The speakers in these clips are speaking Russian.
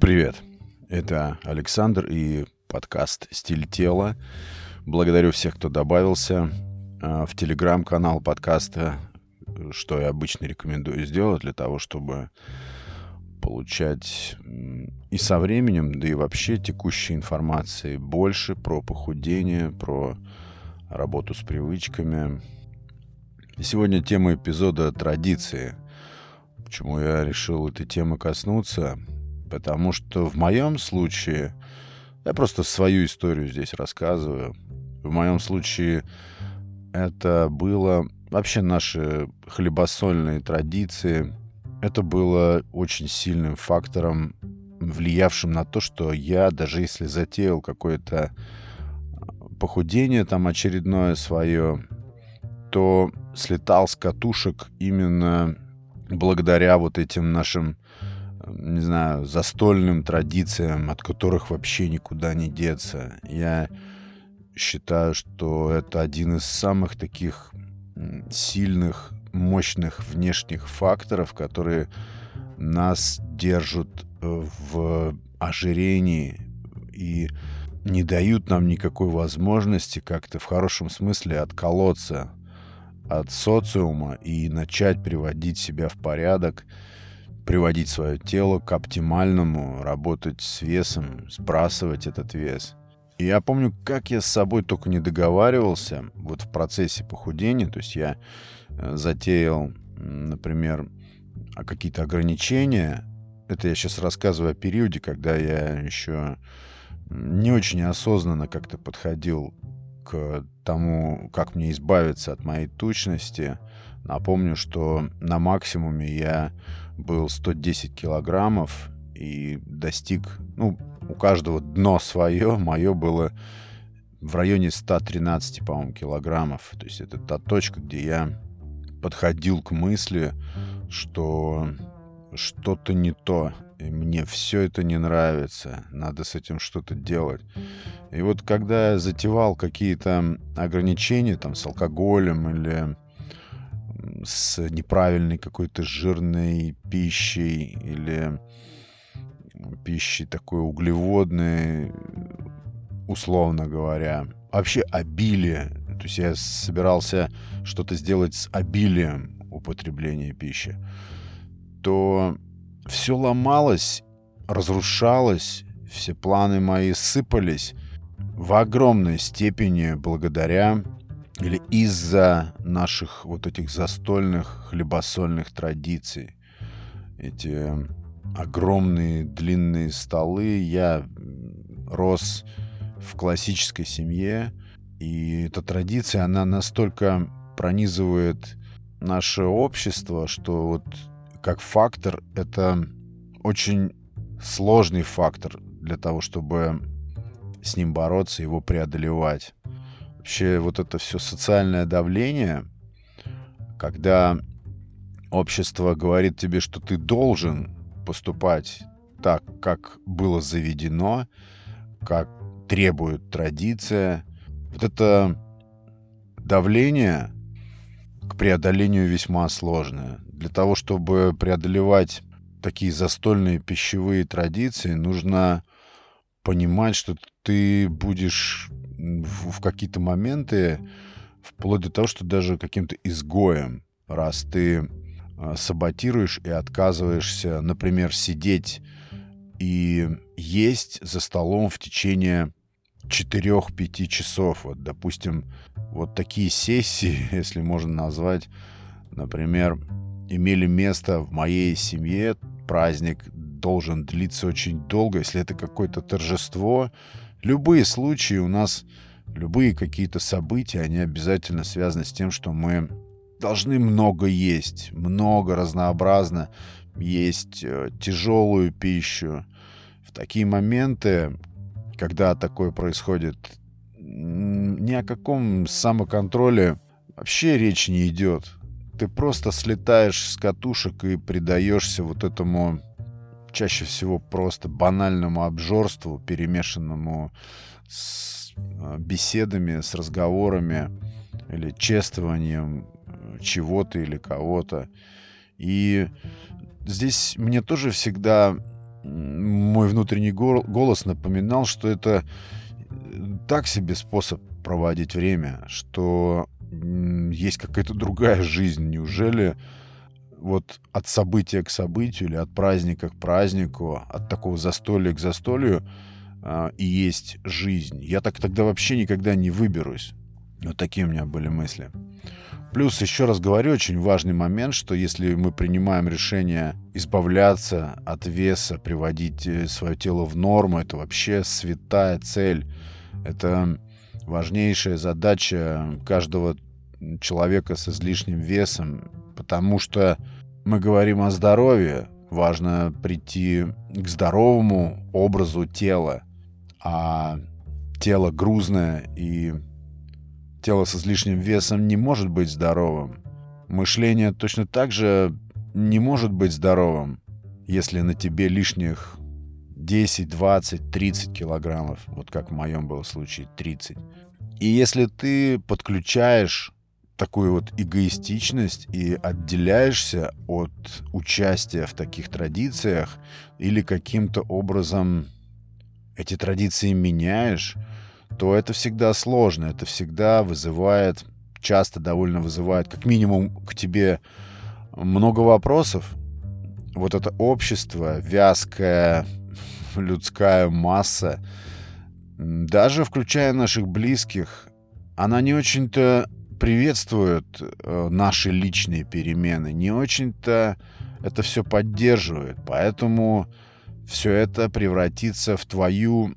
Привет, это Александр и подкаст «Стиль тела». Благодарю всех, кто добавился а, в телеграм-канал подкаста, что я обычно рекомендую сделать для того, чтобы получать и со временем, да и вообще текущей информации больше про похудение, про работу с привычками. сегодня тема эпизода «Традиции». Почему я решил этой темы коснуться? Потому что в моем случае, я просто свою историю здесь рассказываю. В моем случае это было вообще наши хлебосольные традиции. Это было очень сильным фактором, влиявшим на то, что я, даже если затеял какое-то похудение там очередное свое, то слетал с катушек именно благодаря вот этим нашим, не знаю, застольным традициям, от которых вообще никуда не деться. Я считаю, что это один из самых таких сильных, мощных внешних факторов, которые нас держат э, в ожирении и не дают нам никакой возможности как-то в хорошем смысле отколоться от социума и начать приводить себя в порядок, приводить свое тело к оптимальному, работать с весом, сбрасывать этот вес. И я помню, как я с собой только не договаривался вот в процессе похудения. То есть я э, затеял, например, какие-то ограничения. Это я сейчас рассказываю о периоде, когда я еще не очень осознанно как-то подходил к тому, как мне избавиться от моей тучности. Напомню, что на максимуме я был 110 килограммов и достиг, ну, у каждого дно свое, мое было в районе 113, по-моему, килограммов. То есть это та точка, где я подходил к мысли, что что-то не то, и мне все это не нравится, надо с этим что-то делать. И вот когда я затевал какие-то ограничения там с алкоголем или с неправильной какой-то жирной пищей или пищей такой углеводной, условно говоря, вообще обилие. То есть я собирался что-то сделать с обилием употребления пищи, то все ломалось, разрушалось, все планы мои сыпались в огромной степени благодаря или из-за наших вот этих застольных хлебосольных традиций. Эти огромные длинные столы. Я рос в классической семье, и эта традиция, она настолько пронизывает наше общество, что вот как фактор это очень сложный фактор для того, чтобы с ним бороться, его преодолевать. Вообще вот это все социальное давление, когда общество говорит тебе, что ты должен поступать так, как было заведено, как требует традиция. Вот это давление к преодолению весьма сложное. Для того, чтобы преодолевать такие застольные пищевые традиции, нужно понимать, что ты будешь в, в какие-то моменты вплоть до того, что даже каким-то изгоем, раз ты а, саботируешь и отказываешься, например, сидеть и есть за столом в течение 4-5 часов. Вот, допустим, вот такие сессии, если можно назвать, например, имели место в моей семье. Праздник должен длиться очень долго, если это какое-то торжество. Любые случаи у нас, любые какие-то события, они обязательно связаны с тем, что мы должны много есть, много разнообразно есть э, тяжелую пищу. В такие моменты, когда такое происходит, ни о каком самоконтроле вообще речь не идет. Ты просто слетаешь с катушек и предаешься вот этому чаще всего просто банальному обжорству, перемешанному с э, беседами, с разговорами или чествованием чего-то или кого-то. И здесь мне тоже всегда мой внутренний голос напоминал, что это так себе способ проводить время, что есть какая-то другая жизнь. Неужели вот от события к событию или от праздника к празднику, от такого застолья к застолью э, и есть жизнь. Я так тогда вообще никогда не выберусь. Вот такие у меня были мысли. Плюс, еще раз говорю, очень важный момент, что если мы принимаем решение избавляться от веса, приводить э, свое тело в норму, это вообще святая цель. Это важнейшая задача каждого человека с излишним весом, потому что мы говорим о здоровье, важно прийти к здоровому образу тела, а тело грузное и тело с излишним весом не может быть здоровым. Мышление точно так же не может быть здоровым, если на тебе лишних 10, 20, 30 килограммов, вот как в моем был случае 30. И если ты подключаешь такую вот эгоистичность и отделяешься от участия в таких традициях или каким-то образом эти традиции меняешь, то это всегда сложно, это всегда вызывает, часто довольно вызывает, как минимум к тебе много вопросов. Вот это общество, вязкая людская масса, даже включая наших близких, она не очень-то приветствуют э, наши личные перемены, не очень-то это все поддерживает. Поэтому все это превратится в твою,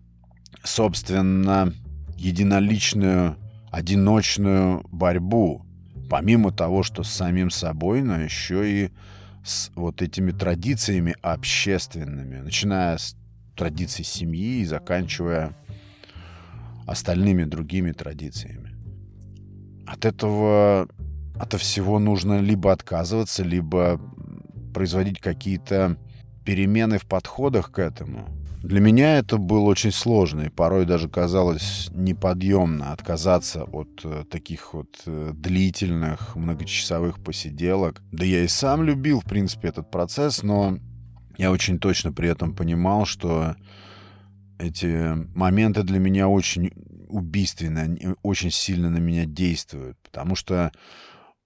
собственно, единоличную, одиночную борьбу. Помимо того, что с самим собой, но еще и с вот этими традициями общественными, начиная с традиций семьи и заканчивая остальными другими традициями от этого, от всего нужно либо отказываться, либо производить какие-то перемены в подходах к этому. Для меня это было очень сложно, и порой даже казалось неподъемно отказаться от э, таких вот э, длительных многочасовых посиделок. Да я и сам любил, в принципе, этот процесс, но я очень точно при этом понимал, что эти моменты для меня очень убийственно, они очень сильно на меня действуют, потому что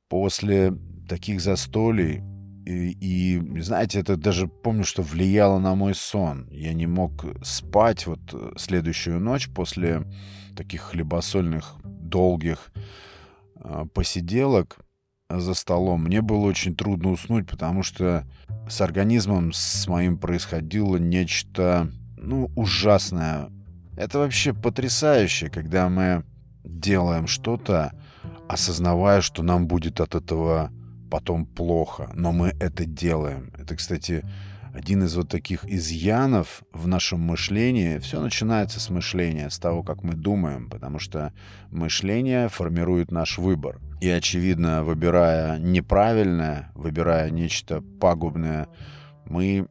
после таких застолий и, и, знаете, это даже помню, что влияло на мой сон. Я не мог спать вот э, следующую ночь после таких хлебосольных, долгих э, посиделок за столом. Мне было очень трудно уснуть, потому что с организмом с моим происходило нечто, ну, ужасное. Это вообще потрясающе, когда мы делаем что-то, осознавая, что нам будет от этого потом плохо, но мы это делаем. Это, кстати, один из вот таких изъянов в нашем мышлении. Все начинается с мышления, с того, как мы думаем, потому что мышление формирует наш выбор. И, очевидно, выбирая неправильное, выбирая нечто пагубное, мы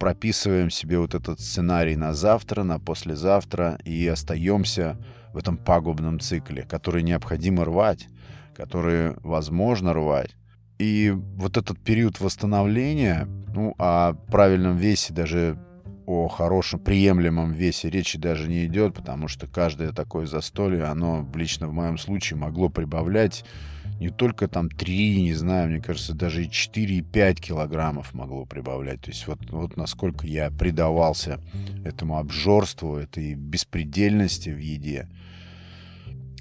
прописываем себе вот этот сценарий на завтра, на послезавтра и остаемся в этом пагубном цикле, который необходимо рвать, который возможно рвать. И вот этот период восстановления, ну, о правильном весе даже о хорошем, приемлемом весе речи даже не идет, потому что каждое такое застолье, оно лично в моем случае могло прибавлять не только там 3, не знаю, мне кажется, даже и 4, и 5 килограммов могло прибавлять. То есть вот, вот насколько я предавался этому обжорству, этой беспредельности в еде.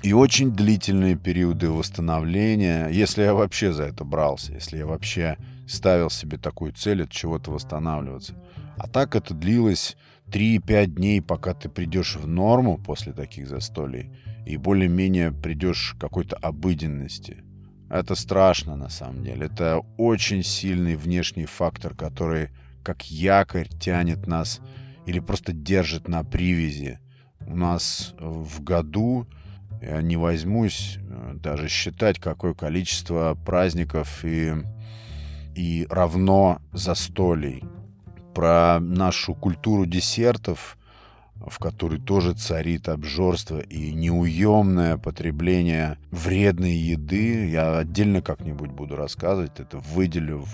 И очень длительные периоды восстановления, если я вообще за это брался, если я вообще ставил себе такую цель от чего-то восстанавливаться. А так это длилось 3-5 дней, пока ты придешь в норму после таких застолий и более-менее придешь к какой-то обыденности. Это страшно на самом деле. Это очень сильный внешний фактор, который как якорь тянет нас или просто держит на привязи. У нас в году, я не возьмусь э, даже считать, какое количество праздников и, и равно застолий. Про нашу культуру десертов в которой тоже царит обжорство и неуемное потребление вредной еды. Я отдельно как-нибудь буду рассказывать. Это выделю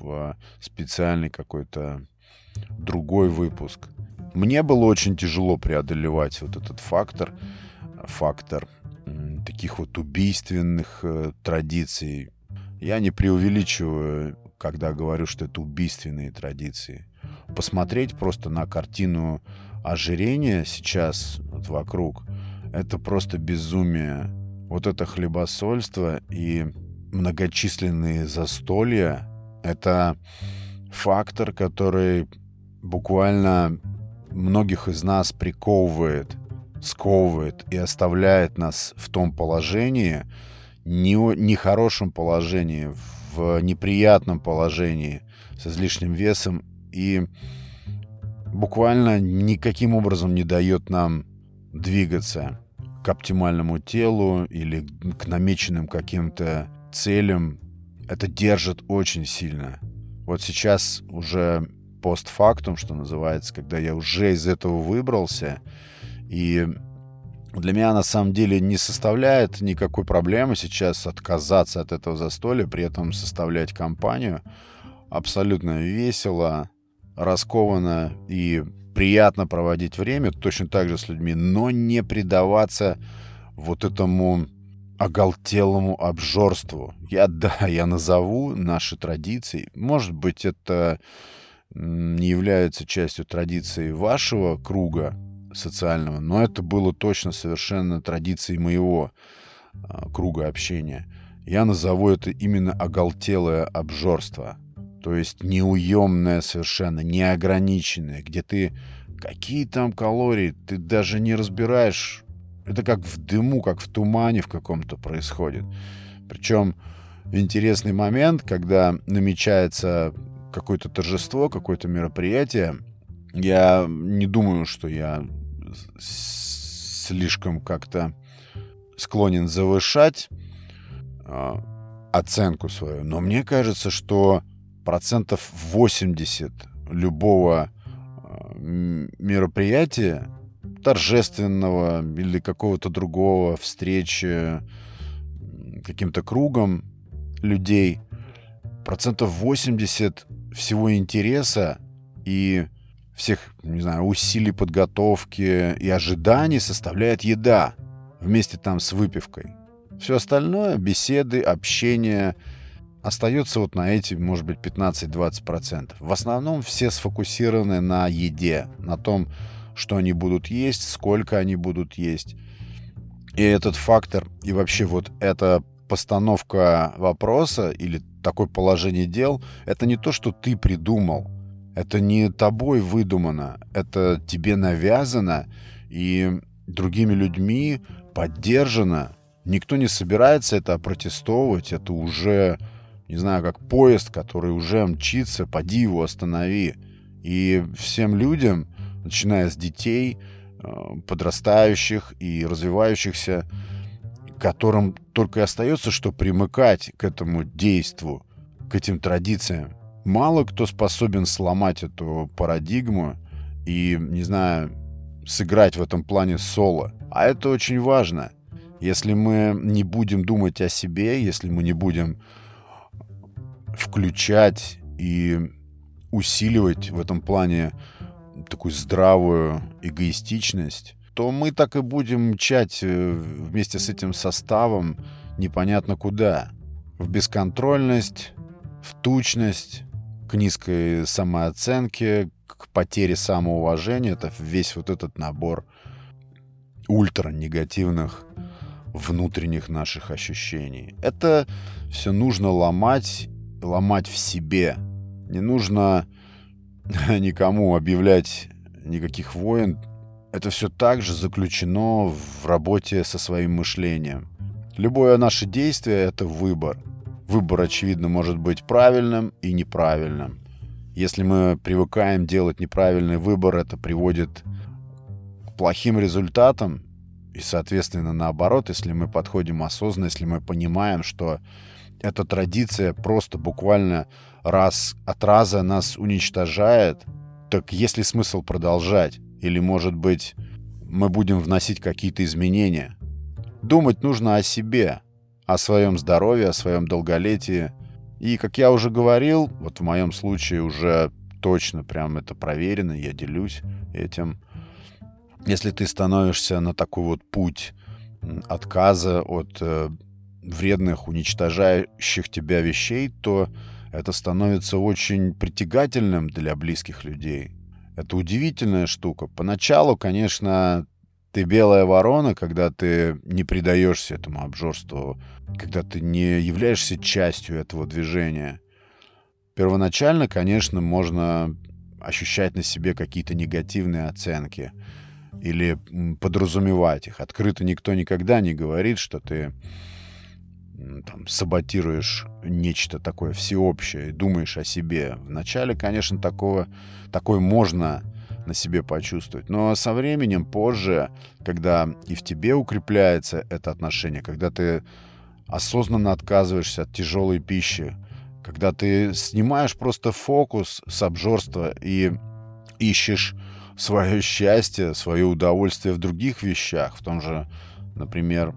в специальный какой-то другой выпуск. Мне было очень тяжело преодолевать вот этот фактор, фактор таких вот убийственных э, традиций. Я не преувеличиваю, когда говорю, что это убийственные традиции. Посмотреть просто на картину ожирения сейчас вот вокруг, это просто безумие. Вот это хлебосольство и многочисленные застолья — это фактор, который буквально многих из нас приковывает, сковывает и оставляет нас в том положении, не, нехорошем положении, в неприятном положении, с излишним весом и буквально никаким образом не дает нам двигаться к оптимальному телу или к намеченным каким-то целям. Это держит очень сильно. Вот сейчас уже постфактум, что называется, когда я уже из этого выбрался, и для меня на самом деле не составляет никакой проблемы сейчас отказаться от этого застолья, при этом составлять компанию. Абсолютно весело, раскованно и приятно проводить время точно так же с людьми, но не предаваться вот этому оголтелому обжорству. Я, да, я назову наши традиции. Может быть, это не является частью традиции вашего круга социального, но это было точно совершенно традицией моего а, круга общения. Я назову это именно оголтелое обжорство. То есть неуемное совершенно, неограниченное, где ты... Какие там калории? Ты даже не разбираешь. Это как в дыму, как в тумане в каком-то происходит. Причем интересный момент, когда намечается какое-то торжество, какое-то мероприятие, я не думаю, что я слишком как-то склонен завышать э, оценку свою, но мне кажется, что процентов 80 любого э, мероприятия, торжественного или какого-то другого встречи каким-то кругом людей, процентов 80 всего интереса и всех, не знаю, усилий подготовки и ожиданий составляет еда вместе там с выпивкой. Все остальное, беседы, общение, остается вот на эти, может быть, 15-20%. В основном все сфокусированы на еде, на том, что они будут есть, сколько они будут есть. И этот фактор, и вообще вот эта постановка вопроса или такое положение дел, это не то, что ты придумал. Это не тобой выдумано. Это тебе навязано и другими людьми поддержано. Никто не собирается это опротестовывать. Это уже не знаю, как поезд, который уже мчится, поди его останови. И всем людям, начиная с детей, э, подрастающих и развивающихся, которым только и остается, что примыкать к этому действу, к этим традициям. Мало кто способен сломать эту парадигму и, не знаю, сыграть в этом плане соло. А это очень важно. Если мы не будем думать о себе, если мы не будем включать и усиливать в этом плане такую здравую эгоистичность, то мы так и будем мчать э, вместе с этим составом непонятно куда. В бесконтрольность, в тучность, к низкой самооценке, к потере самоуважения. Это весь вот этот набор ультра негативных внутренних наших ощущений. Это все нужно ломать ломать в себе. Не нужно никому объявлять никаких войн. Это все также заключено в работе со своим мышлением. Любое наше действие — это выбор. Выбор, очевидно, может быть правильным и неправильным. Если мы привыкаем делать неправильный выбор, это приводит к плохим результатам. И, соответственно, наоборот, если мы подходим осознанно, если мы понимаем, что эта традиция просто буквально раз от раза нас уничтожает, так есть ли смысл продолжать? Или, может быть, мы будем вносить какие-то изменения? Думать нужно о себе, о своем здоровье, о своем долголетии. И, как я уже говорил, вот в моем случае уже точно, прям это проверено, я делюсь этим. Если ты становишься на такой вот путь отказа от э, вредных, уничтожающих тебя вещей, то это становится очень притягательным для близких людей. Это удивительная штука. Поначалу, конечно, ты белая ворона, когда ты не предаешься этому обжорству, когда ты не являешься частью этого движения. Первоначально, конечно, можно ощущать на себе какие-то негативные оценки или подразумевать их. Открыто никто никогда не говорит, что ты там, саботируешь нечто такое всеобщее и думаешь о себе. Вначале, конечно, такого, такое можно на себе почувствовать. Но со временем, позже, когда и в тебе укрепляется это отношение, когда ты осознанно отказываешься от тяжелой пищи, когда ты снимаешь просто фокус с обжорства и ищешь свое счастье, свое удовольствие в других вещах, в том же, например,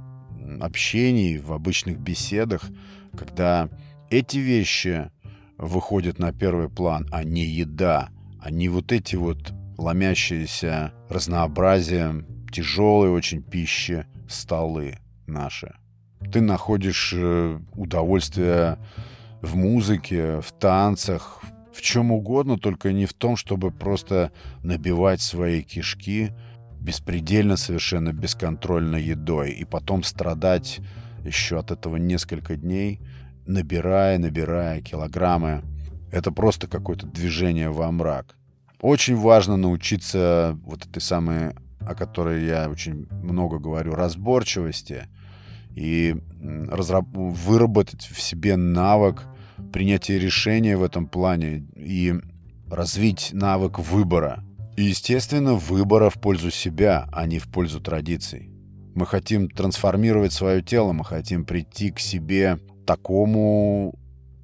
общении, в обычных беседах, когда эти вещи выходят на первый план, а не еда, а не вот эти вот ломящиеся разнообразием тяжелой очень пищи столы наши. Ты находишь э, удовольствие в музыке, в танцах, в чем угодно, только не в том, чтобы просто набивать свои кишки беспредельно совершенно бесконтрольно едой и потом страдать еще от этого несколько дней, набирая, набирая килограммы. Это просто какое-то движение во мрак. Очень важно научиться вот этой самой, о которой я очень много говорю, разборчивости и разраб- выработать в себе навык принятия решения в этом плане и развить навык выбора. И, естественно, выбора в пользу себя, а не в пользу традиций. Мы хотим трансформировать свое тело, мы хотим прийти к себе такому,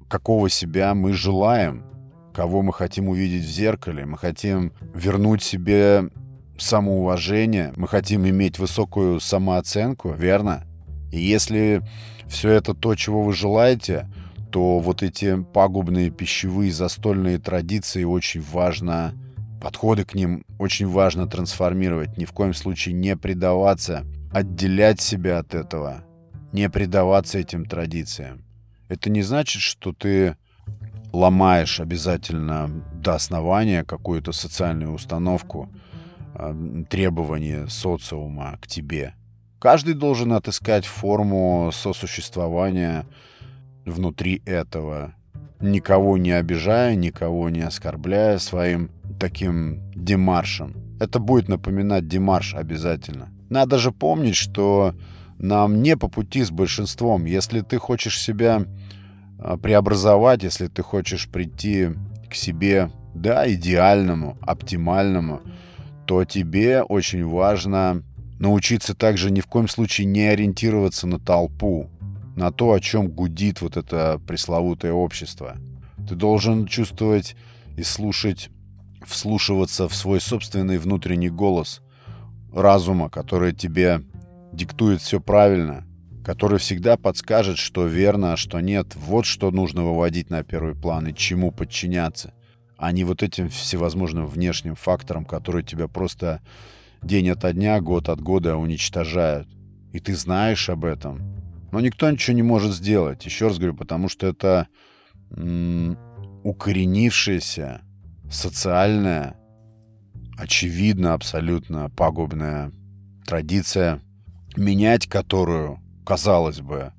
какого себя мы желаем, кого мы хотим увидеть в зеркале. Мы хотим вернуть себе самоуважение, мы хотим иметь высокую самооценку, верно? И если все это то, чего вы желаете, то вот эти пагубные пищевые застольные традиции очень важно Подходы к ним очень важно трансформировать, ни в коем случае не предаваться, отделять себя от этого, не предаваться этим традициям. Это не значит, что ты ломаешь обязательно до основания какую-то социальную установку, а, требования социума к тебе. Каждый должен отыскать форму сосуществования внутри этого, никого не обижая, никого не оскорбляя своим таким демаршем. Это будет напоминать демарш обязательно. Надо же помнить, что нам не по пути с большинством. Если ты хочешь себя а, преобразовать, если ты хочешь прийти к себе, да, идеальному, оптимальному, то тебе очень важно научиться также ни в коем случае не ориентироваться на толпу, на то, о чем гудит вот это пресловутое общество. Ты должен чувствовать и слушать вслушиваться в свой собственный внутренний голос разума, который тебе диктует все правильно, который всегда подскажет, что верно, а что нет. Вот что нужно выводить на первый план и чему подчиняться, а не вот этим всевозможным внешним факторам, которые тебя просто день ото дня, год от года уничтожают. И ты знаешь об этом. Но никто ничего не может сделать. Еще раз говорю, потому что это м- укоренившееся социальная, очевидно абсолютно пагубная традиция, менять которую, казалось бы,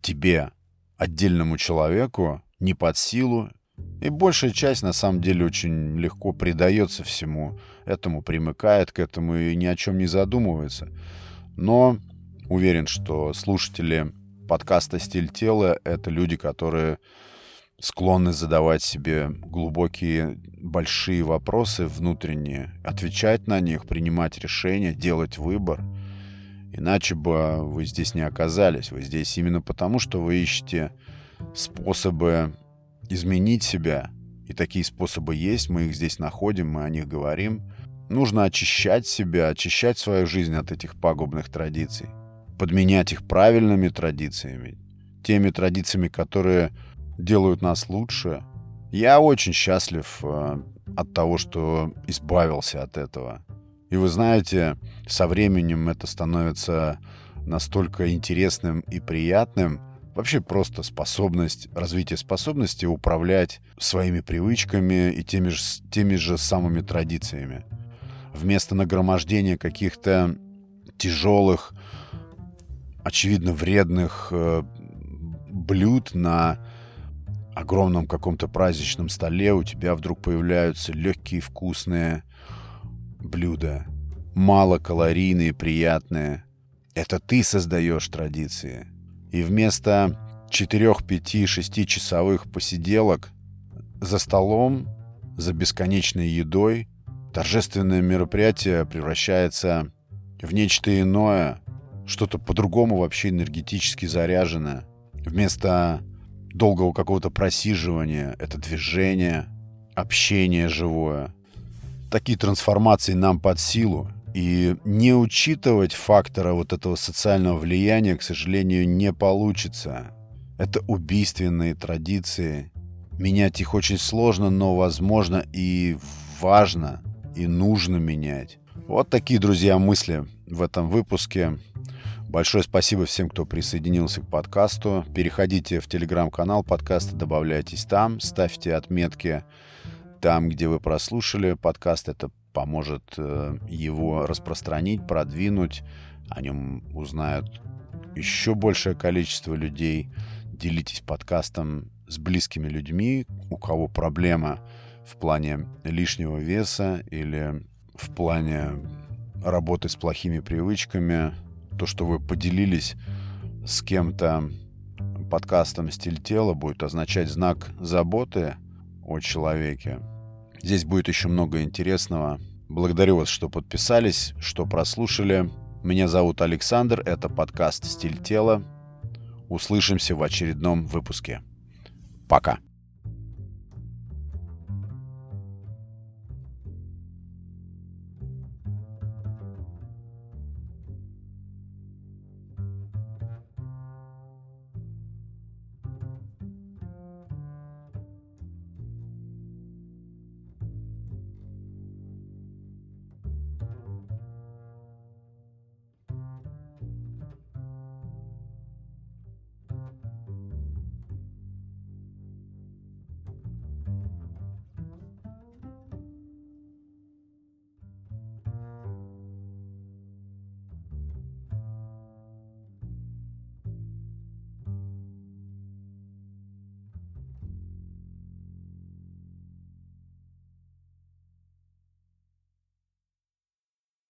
тебе, отдельному человеку, не под силу, и большая часть, на самом деле, очень легко предается всему этому, примыкает к этому и ни о чем не задумывается. Но уверен, что слушатели подкаста «Стиль тела» — это люди, которые склонны задавать себе глубокие, большие вопросы внутренние, отвечать на них, принимать решения, делать выбор. Иначе бы вы здесь не оказались. Вы здесь именно потому, что вы ищете способы изменить себя. И такие способы есть, мы их здесь находим, мы о них говорим. Нужно очищать себя, очищать свою жизнь от этих пагубных традиций. Подменять их правильными традициями. Теми традициями, которые делают нас лучше, Я очень счастлив э, от того, что избавился от этого. И вы знаете, со временем это становится настолько интересным и приятным, вообще просто способность, развитие способности управлять своими привычками и теми же, теми же самыми традициями. Вместо нагромождения каких-то тяжелых, очевидно вредных э, блюд на огромном каком-то праздничном столе у тебя вдруг появляются легкие вкусные блюда, малокалорийные, приятные. Это ты создаешь традиции. И вместо 4, 5, 6 часовых посиделок за столом, за бесконечной едой, торжественное мероприятие превращается в нечто иное, что-то по-другому вообще энергетически заряженное. Вместо долгого какого-то просиживания это движение, общение живое. Такие трансформации нам под силу. И не учитывать фактора вот этого социального влияния, к сожалению, не получится. Это убийственные традиции. Менять их очень сложно, но возможно и важно, и нужно менять. Вот такие, друзья, мысли в этом выпуске. Большое спасибо всем, кто присоединился к подкасту. Переходите в телеграм-канал подкаста, добавляйтесь там, ставьте отметки там, где вы прослушали подкаст. Это поможет э, его распространить, продвинуть, о нем узнают еще большее количество людей. Делитесь подкастом с близкими людьми, у кого проблема в плане лишнего веса или в плане работы с плохими привычками. То, что вы поделились с кем-то подкастом «Стиль тела» будет означать знак заботы о человеке. Здесь будет еще много интересного. Благодарю вас, что подписались, что прослушали. Меня зовут Александр, это подкаст «Стиль тела». Услышимся в очередном выпуске. Пока.